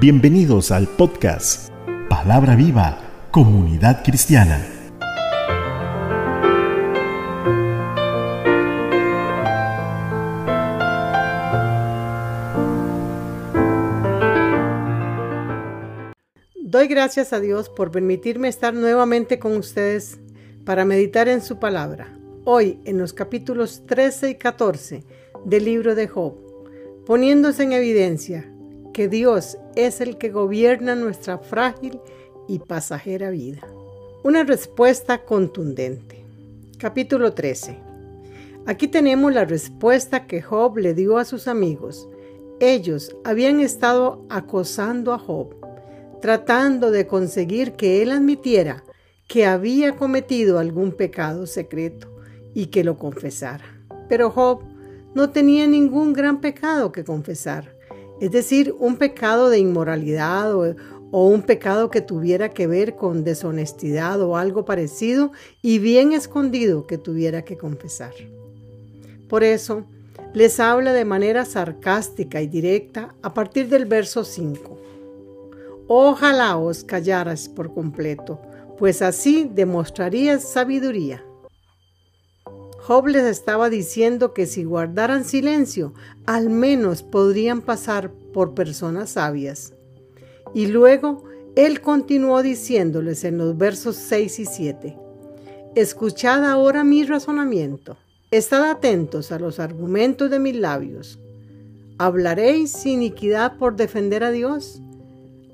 Bienvenidos al podcast Palabra Viva, Comunidad Cristiana. Doy gracias a Dios por permitirme estar nuevamente con ustedes para meditar en su palabra. Hoy en los capítulos 13 y 14 del libro de Job, poniéndose en evidencia que Dios es el que gobierna nuestra frágil y pasajera vida. Una respuesta contundente. Capítulo 13. Aquí tenemos la respuesta que Job le dio a sus amigos. Ellos habían estado acosando a Job tratando de conseguir que él admitiera que había cometido algún pecado secreto y que lo confesara. Pero Job no tenía ningún gran pecado que confesar, es decir, un pecado de inmoralidad o, un pecado que tuviera que ver con deshonestidad o algo parecido y bien escondido que tuviera que confesar. Por eso, les habla de manera sarcástica y directa a partir del verso 5. Ojalá os callaras por completo, pues así demostrarías sabiduría. Job les estaba diciendo que si guardaran silencio, al menos podrían pasar por personas sabias. Y luego él continuó diciéndoles en los versos 6 y 7, Escuchad ahora mi razonamiento, estad atentos a los argumentos de mis labios. ¿Hablaréis iniquidad por defender a Dios?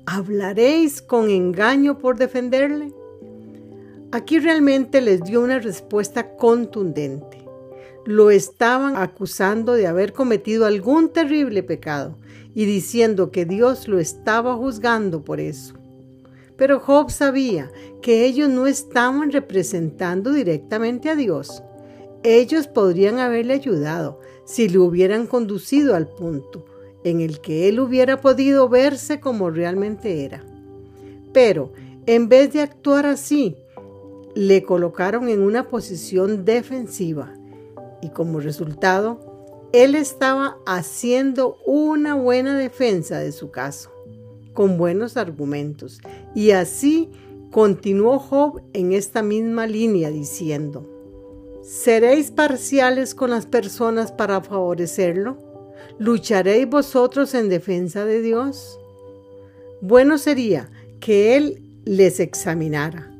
¿Hablaréis con engaño por defenderle? Aquí realmente les dio una respuesta contundente. Lo estaban acusando de haber cometido algún terrible pecado y diciendo que Dios lo estaba juzgando por eso. Pero Job sabía que ellos no estaban representando directamente a Dios. Ellos podrían haberle ayudado si le hubieran conducido al punto, en el que él hubiera podido verse como realmente era. Pero en vez de actuar así, le colocaron en una posición defensiva y como resultado, él estaba haciendo una buena defensa de su caso, con buenos argumentos. Y así continuó Job en esta misma línea diciendo, ¿seréis parciales con las personas para favorecerlo? ¿Lucharéis vosotros en defensa de Dios? Bueno sería que Él les examinara.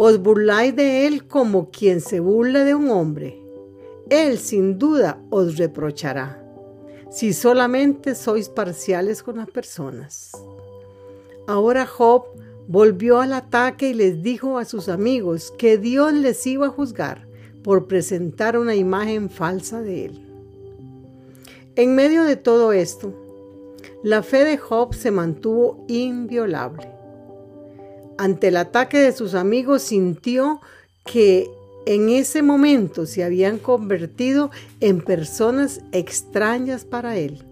Os burláis de Él como quien se burla de un hombre. Él sin duda os reprochará, si solamente sois parciales con las personas. Ahora Job volvió al ataque y les dijo a sus amigos que Dios les iba a juzgar por presentar una imagen falsa de Él. En medio de todo esto, la fe de Job se mantuvo inviolable. Ante el ataque de sus amigos sintió que en ese momento se habían convertido en personas extrañas para él.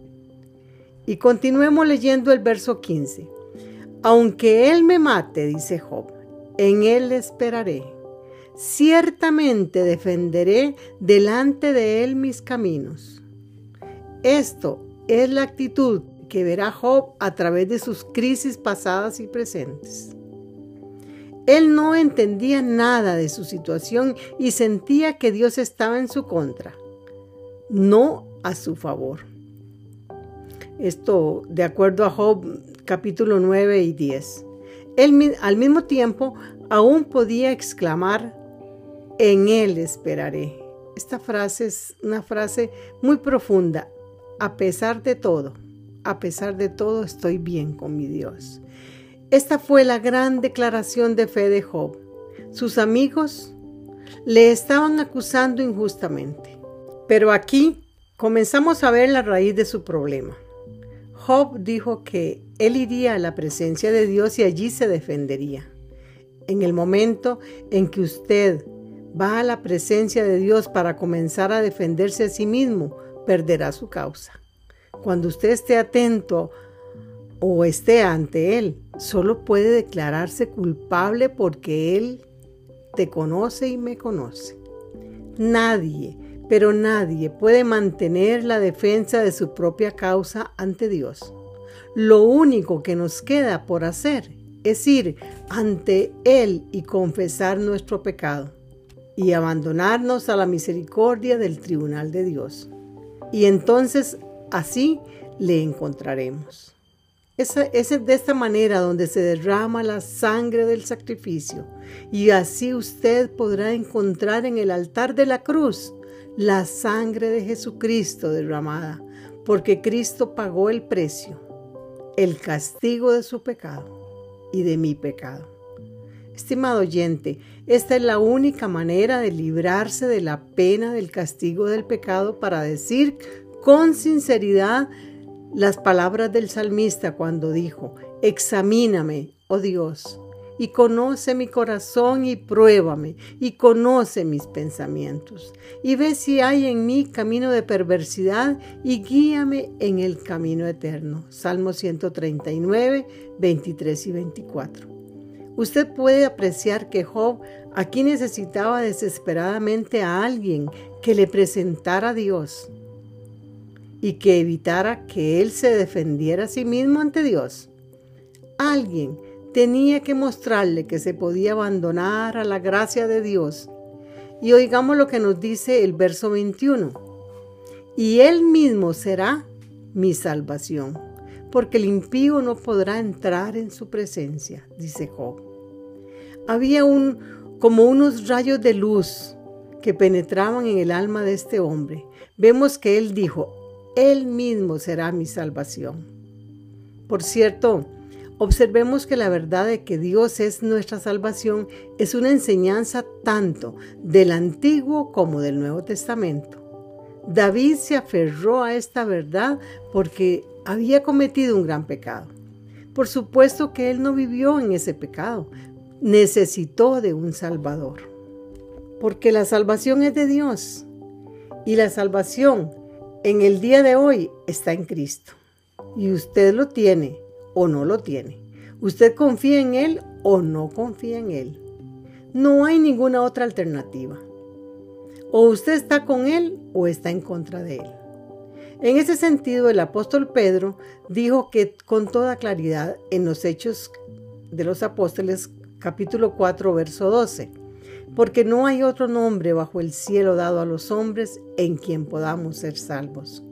Y continuemos leyendo el verso 15. Aunque él me mate, dice Job, en él esperaré. Ciertamente defenderé delante de él mis caminos. Esto es la actitud que verá Job a través de sus crisis pasadas y presentes. Él no entendía nada de su situación y sentía que Dios estaba en su contra, no a su favor. Esto de acuerdo a Job capítulo 9 y 10. Él al mismo tiempo aún podía exclamar, en Él esperaré. Esta frase es una frase muy profunda a pesar de todo, a pesar de todo estoy bien con mi Dios. Esta fue la gran declaración de fe de Job. Sus amigos le estaban acusando injustamente. Pero aquí comenzamos a ver la raíz de su problema. Job dijo que él iría a la presencia de Dios y allí se defendería. En el momento en que usted va a la presencia de Dios para comenzar a defenderse a sí mismo, perderá su causa. Cuando usted esté atento o esté ante Él, solo puede declararse culpable porque Él te conoce y me conoce. Nadie, pero nadie puede mantener la defensa de su propia causa ante Dios. lo único que nos queda por hacer es ir ante Él y confesar nuestro pecado y abandonarnos a la misericordia del tribunal de Dios. Y entonces así le encontraremos. Es, de esta manera donde se derrama la sangre del sacrificio y así usted podrá encontrar en el altar de la cruz la sangre de Jesucristo derramada, porque Cristo pagó el precio, el castigo de su pecado y de mi pecado. Estimado oyente, esta es la única manera de librarse de la pena del castigo del pecado para decir con sinceridad las palabras del salmista cuando dijo, examíname, oh Dios, y conoce mi corazón y pruébame, y conoce mis pensamientos, y ve si hay en mí camino de perversidad, y guíame en el camino eterno. Salmo 139, 23 y 24. Usted puede apreciar que Job aquí necesitaba desesperadamente a alguien que le presentara a Dios y que evitara que él se defendiera a sí mismo ante Dios. Alguien tenía que mostrarle que se podía abandonar a la gracia de Dios. Y oigamos lo que nos dice el verso 21. Y él mismo será mi salvación, porque el impío no podrá entrar en su presencia, dice Job. Había un como unos rayos de luz que penetraban en el alma de este hombre. Vemos que él dijo, él mismo será mi salvación. Por cierto, observemos que la verdad de que Dios es nuestra salvación es una enseñanza tanto del Antiguo como del Nuevo Testamento. David se aferró a esta verdad porque había cometido un gran pecado. Por supuesto que él no vivió en ese pecado, necesitó de un Salvador. Porque la salvación es de Dios y la salvación en el día de hoy está en Cristo. Y usted lo tiene o no lo tiene. Usted confía en Él o no confía en Él. No hay ninguna otra alternativa. O usted está con Él o está en contra de Él. En ese sentido, el apóstol Pedro dijo que con toda claridad en los Hechos de los Apóstoles capítulo 4, verso 12 porque no hay otro nombre bajo el cielo dado a los hombres en quien podamos ser salvos.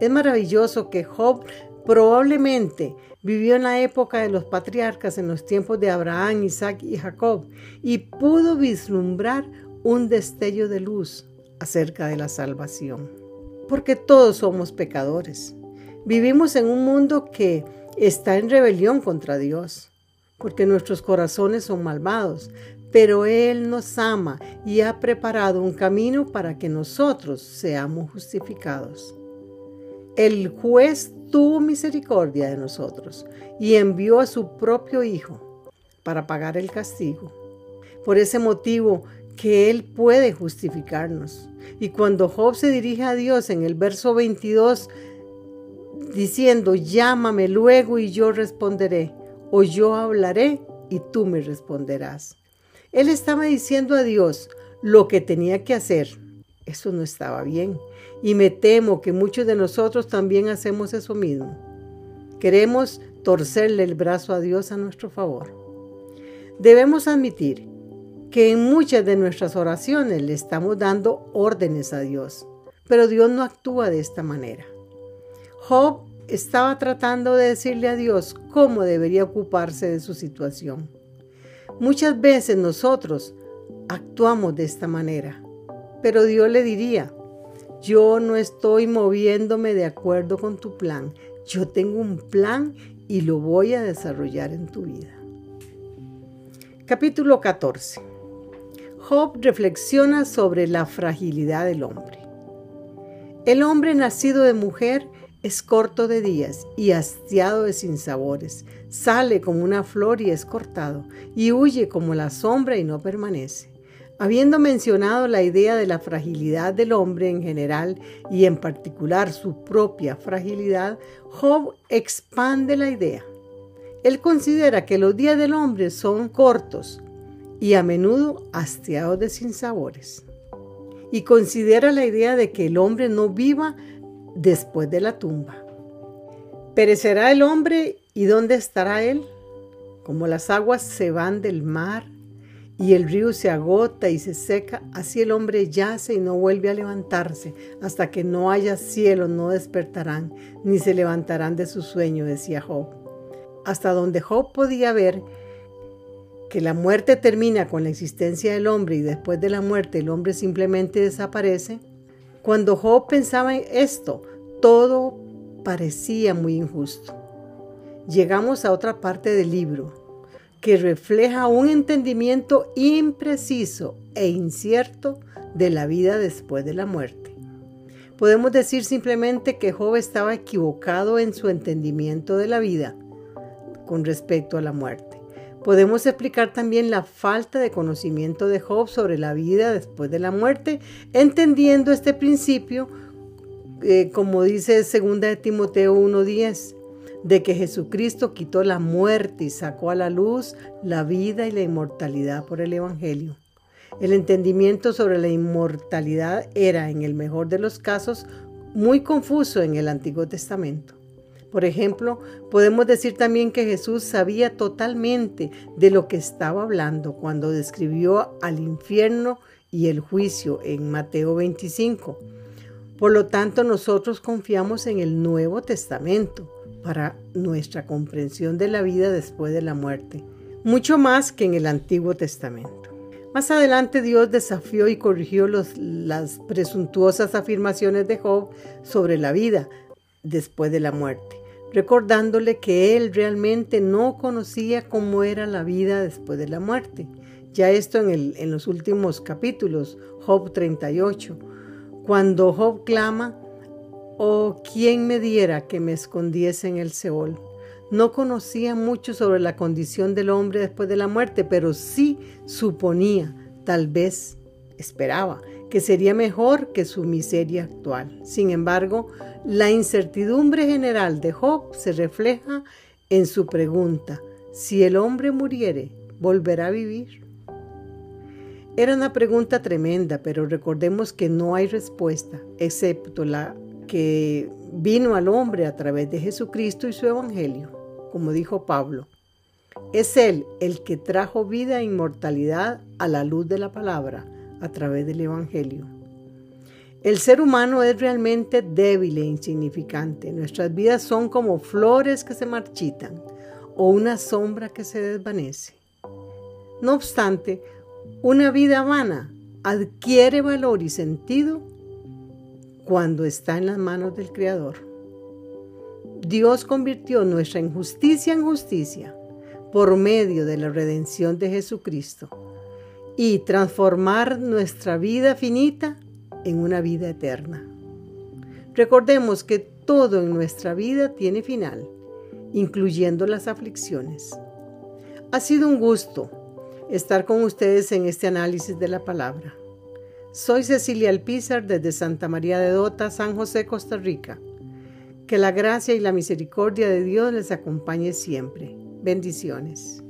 Es maravilloso que Job probablemente vivió en la época de los patriarcas, en los tiempos de Abraham, Isaac y Jacob, y pudo vislumbrar un destello de luz acerca de la salvación. Porque todos somos pecadores. Vivimos en un mundo que está en rebelión contra Dios, porque nuestros corazones son malvados, pero Él nos ama y ha preparado un camino para que nosotros seamos justificados. El juez tuvo misericordia de nosotros y envió a su propio Hijo para pagar el castigo. Por ese motivo que Él puede justificarnos. Y cuando Job se dirige a Dios en el verso 22, diciendo, llámame luego y yo responderé, o yo hablaré y tú me responderás. Él estaba diciendo a Dios lo que tenía que hacer. Eso no estaba bien. Y me temo que muchos de nosotros también hacemos eso mismo. Queremos torcerle el brazo a Dios a nuestro favor. Debemos admitir que en muchas de nuestras oraciones le estamos dando órdenes a Dios, pero Dios no actúa de esta manera. Job estaba tratando de decirle a Dios cómo debería ocuparse de su situación. Muchas veces nosotros actuamos de esta manera, pero Dios le diría, yo no estoy moviéndome de acuerdo con tu plan, yo tengo un plan y lo voy a desarrollar en tu vida. Capítulo 14. Job reflexiona sobre la fragilidad del hombre. El hombre nacido de mujer es corto de días y hastiado de sinsabores. Sale como una flor y es cortado, y huye como la sombra y no permanece. Habiendo mencionado la idea de la fragilidad del hombre en general y en particular su propia fragilidad, Job expande la idea. Él considera que los días del hombre son cortos y a menudo hastiados de sinsabores. Y considera la idea de que el hombre no viva después de la tumba. ¿Perecerá el hombre y dónde estará él? Como las aguas se van del mar y el río se agota y se seca, así el hombre yace y no vuelve a levantarse. Hasta que no haya cielo no despertarán, ni se levantarán de su sueño, decía Job. Hasta donde Job podía ver que la muerte termina con la existencia del hombre y después de la muerte el hombre simplemente desaparece, cuando Job pensaba en esto, todo parecía muy injusto. Llegamos a otra parte del libro, que refleja un entendimiento impreciso e incierto de la vida después de la muerte. Podemos decir simplemente que Job estaba equivocado en su entendimiento de la vida con respecto a la muerte. Podemos explicar también la falta de conocimiento de Job sobre la vida después de la muerte, entendiendo este principio, eh, como dice 2 de Timoteo 1.10, de que Jesucristo quitó la muerte y sacó a la luz la vida y la inmortalidad por el Evangelio. El entendimiento sobre la inmortalidad era, en el mejor de los casos, muy confuso en el Antiguo Testamento. Por ejemplo, podemos decir también que Jesús sabía totalmente de lo que estaba hablando cuando describió al infierno y el juicio en Mateo 25. Por lo tanto, nosotros confiamos en el Nuevo Testamento para nuestra comprensión de la vida después de la muerte, mucho más que en el Antiguo Testamento. Más adelante Dios desafió y corrigió las presuntuosas afirmaciones de Job sobre la vida después de la muerte, recordándole que él realmente no conocía cómo era la vida después de la muerte. Ya esto en, los últimos capítulos, Job 38, cuando Job clama, Oh, ¿quién me diera que me escondiese en el Seol? No conocía mucho sobre la condición del hombre después de la muerte, pero sí suponía, tal vez esperaba, que sería mejor que su miseria actual. Sin embargo, la incertidumbre general de Job se refleja en su pregunta, si el hombre muriere, ¿volverá a vivir? Era una pregunta tremenda, pero recordemos que no hay respuesta, excepto la que vino al hombre a través de Jesucristo y su Evangelio, como dijo Pablo. Es Él el que trajo vida e inmortalidad a la luz de la palabra a través del Evangelio. El ser humano es realmente débil e insignificante. Nuestras vidas son como flores que se marchitan o una sombra que se desvanece. No obstante, una vida vana adquiere valor y sentido cuando está en las manos del Creador. Dios convirtió nuestra injusticia en justicia por medio de la redención de Jesucristo y transformar nuestra vida finita en una vida eterna. Recordemos que todo en nuestra vida tiene final, incluyendo las aflicciones. Ha sido un gusto estar con ustedes en este análisis de la palabra. Soy Cecilia Alpizar desde Santa María de Dota, San José, Costa Rica. Que la gracia y la misericordia de Dios les acompañe siempre. Bendiciones.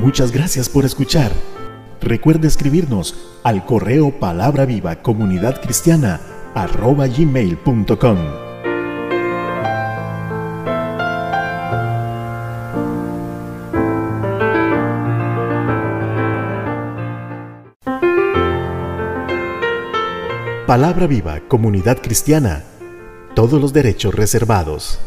Muchas gracias por escuchar. Recuerde escribirnos al correo palabra viva comunidad cristiana arroba gmail.com. Palabra Viva, Comunidad Cristiana. Todos los derechos reservados.